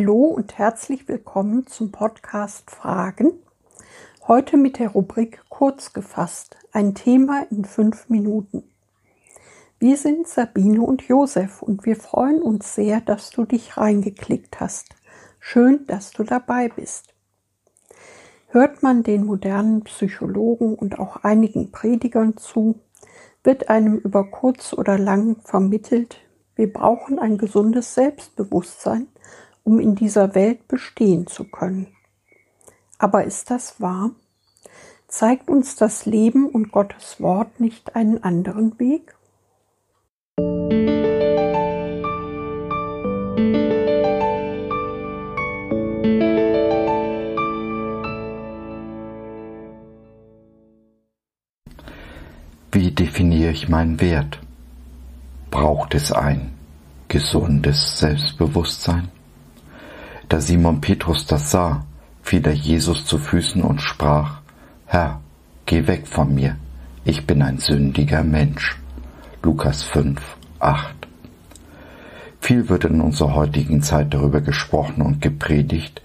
Hallo und herzlich willkommen zum Podcast Fragen. Heute mit der Rubrik Kurz gefasst, ein Thema in fünf Minuten. Wir sind Sabine und Josef und wir freuen uns sehr, dass du dich reingeklickt hast. Schön, dass du dabei bist. Hört man den modernen Psychologen und auch einigen Predigern zu, wird einem über kurz oder lang vermittelt, wir brauchen ein gesundes Selbstbewusstsein, um in dieser Welt bestehen zu können. Aber ist das wahr? Zeigt uns das Leben und Gottes Wort nicht einen anderen Weg? Wie definiere ich meinen Wert? braucht es ein gesundes Selbstbewusstsein? Da Simon Petrus das sah, fiel er Jesus zu Füßen und sprach, Herr, geh weg von mir, ich bin ein sündiger Mensch. Lukas 5, 8. Viel wird in unserer heutigen Zeit darüber gesprochen und gepredigt,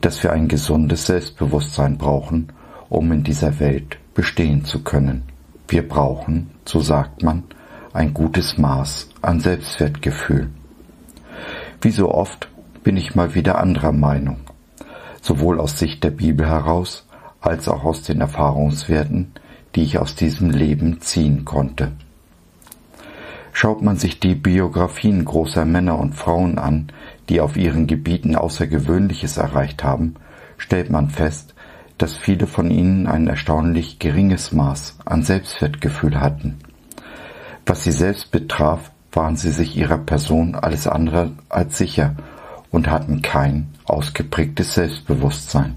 dass wir ein gesundes Selbstbewusstsein brauchen, um in dieser Welt bestehen zu können. Wir brauchen, so sagt man, ein gutes Maß an Selbstwertgefühl. Wie so oft bin ich mal wieder anderer Meinung, sowohl aus Sicht der Bibel heraus als auch aus den Erfahrungswerten, die ich aus diesem Leben ziehen konnte. Schaut man sich die Biografien großer Männer und Frauen an, die auf ihren Gebieten Außergewöhnliches erreicht haben, stellt man fest, dass viele von ihnen ein erstaunlich geringes Maß an Selbstwertgefühl hatten. Was sie selbst betraf, waren sie sich ihrer Person alles andere als sicher und hatten kein ausgeprägtes Selbstbewusstsein.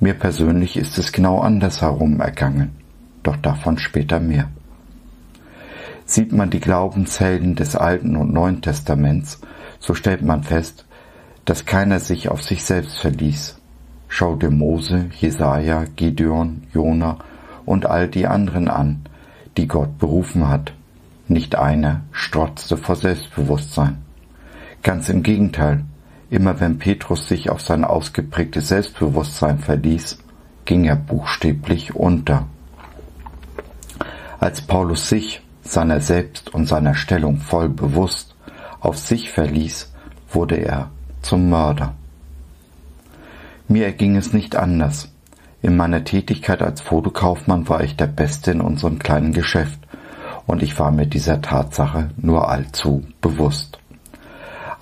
Mir persönlich ist es genau andersherum ergangen, doch davon später mehr. Sieht man die Glaubenshelden des Alten und Neuen Testaments, so stellt man fest, dass keiner sich auf sich selbst verließ. Schau dir Mose, Jesaja, Gideon, Jona und all die anderen an, die Gott berufen hat. Nicht einer strotzte vor Selbstbewusstsein. Ganz im Gegenteil, immer wenn Petrus sich auf sein ausgeprägtes Selbstbewusstsein verließ, ging er buchstäblich unter. Als Paulus sich seiner selbst und seiner Stellung voll bewusst auf sich verließ, wurde er zum Mörder. Mir erging es nicht anders. In meiner Tätigkeit als Fotokaufmann war ich der Beste in unserem kleinen Geschäft und ich war mir dieser Tatsache nur allzu bewusst.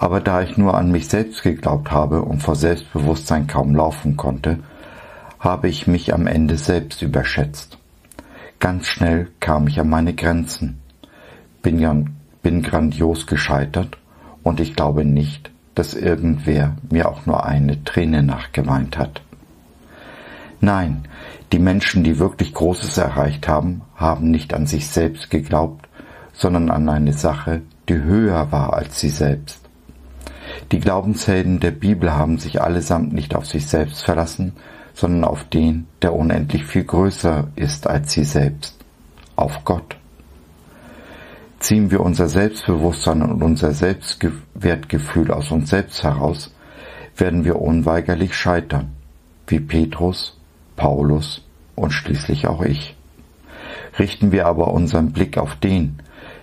Aber da ich nur an mich selbst geglaubt habe und vor Selbstbewusstsein kaum laufen konnte, habe ich mich am Ende selbst überschätzt. Ganz schnell kam ich an meine Grenzen, bin, bin grandios gescheitert und ich glaube nicht, dass irgendwer mir auch nur eine Träne nachgeweint hat. Nein, die Menschen, die wirklich Großes erreicht haben, haben nicht an sich selbst geglaubt, sondern an eine Sache, die höher war als sie selbst. Die Glaubenshelden der Bibel haben sich allesamt nicht auf sich selbst verlassen, sondern auf den, der unendlich viel größer ist als sie selbst, auf Gott. Ziehen wir unser Selbstbewusstsein und unser Selbstwertgefühl aus uns selbst heraus, werden wir unweigerlich scheitern, wie Petrus Paulus und schließlich auch ich. Richten wir aber unseren Blick auf den,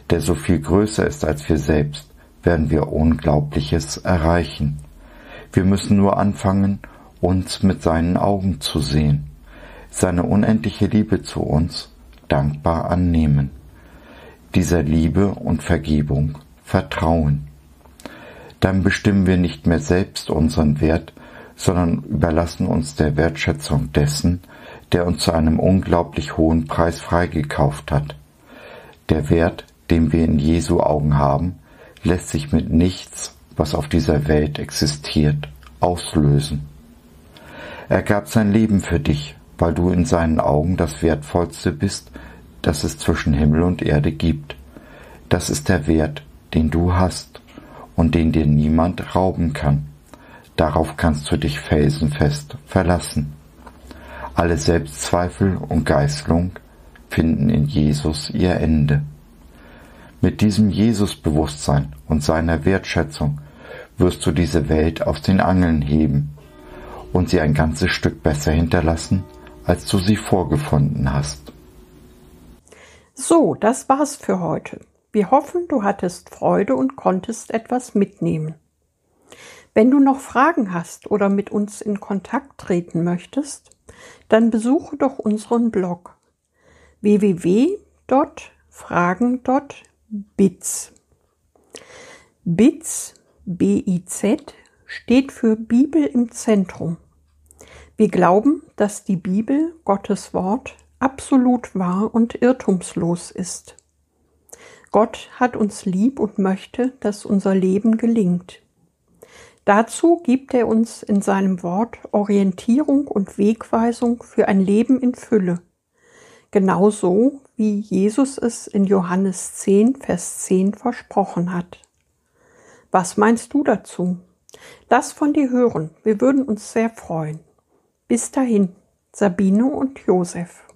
der so viel größer ist als wir selbst, werden wir Unglaubliches erreichen. Wir müssen nur anfangen, uns mit seinen Augen zu sehen, seine unendliche Liebe zu uns dankbar annehmen, dieser Liebe und Vergebung vertrauen. Dann bestimmen wir nicht mehr selbst unseren Wert, sondern überlassen uns der Wertschätzung dessen, der uns zu einem unglaublich hohen Preis freigekauft hat. Der Wert, den wir in Jesu Augen haben, lässt sich mit nichts, was auf dieser Welt existiert, auslösen. Er gab sein Leben für dich, weil du in seinen Augen das Wertvollste bist, das es zwischen Himmel und Erde gibt. Das ist der Wert, den du hast und den dir niemand rauben kann. Darauf kannst du dich felsenfest verlassen. Alle Selbstzweifel und Geißlung finden in Jesus ihr Ende. Mit diesem Jesusbewusstsein und seiner Wertschätzung wirst du diese Welt aus den Angeln heben und sie ein ganzes Stück besser hinterlassen, als du sie vorgefunden hast. So, das war's für heute. Wir hoffen, du hattest Freude und konntest etwas mitnehmen. Wenn du noch Fragen hast oder mit uns in Kontakt treten möchtest, dann besuche doch unseren Blog www.fragen.biz. BIZ, B-I-Z, steht für Bibel im Zentrum. Wir glauben, dass die Bibel, Gottes Wort, absolut wahr und irrtumslos ist. Gott hat uns lieb und möchte, dass unser Leben gelingt. Dazu gibt er uns in seinem Wort Orientierung und Wegweisung für ein Leben in Fülle, genauso wie Jesus es in Johannes 10, Vers 10 versprochen hat. Was meinst du dazu? Lass von dir hören, wir würden uns sehr freuen. Bis dahin, Sabine und Josef.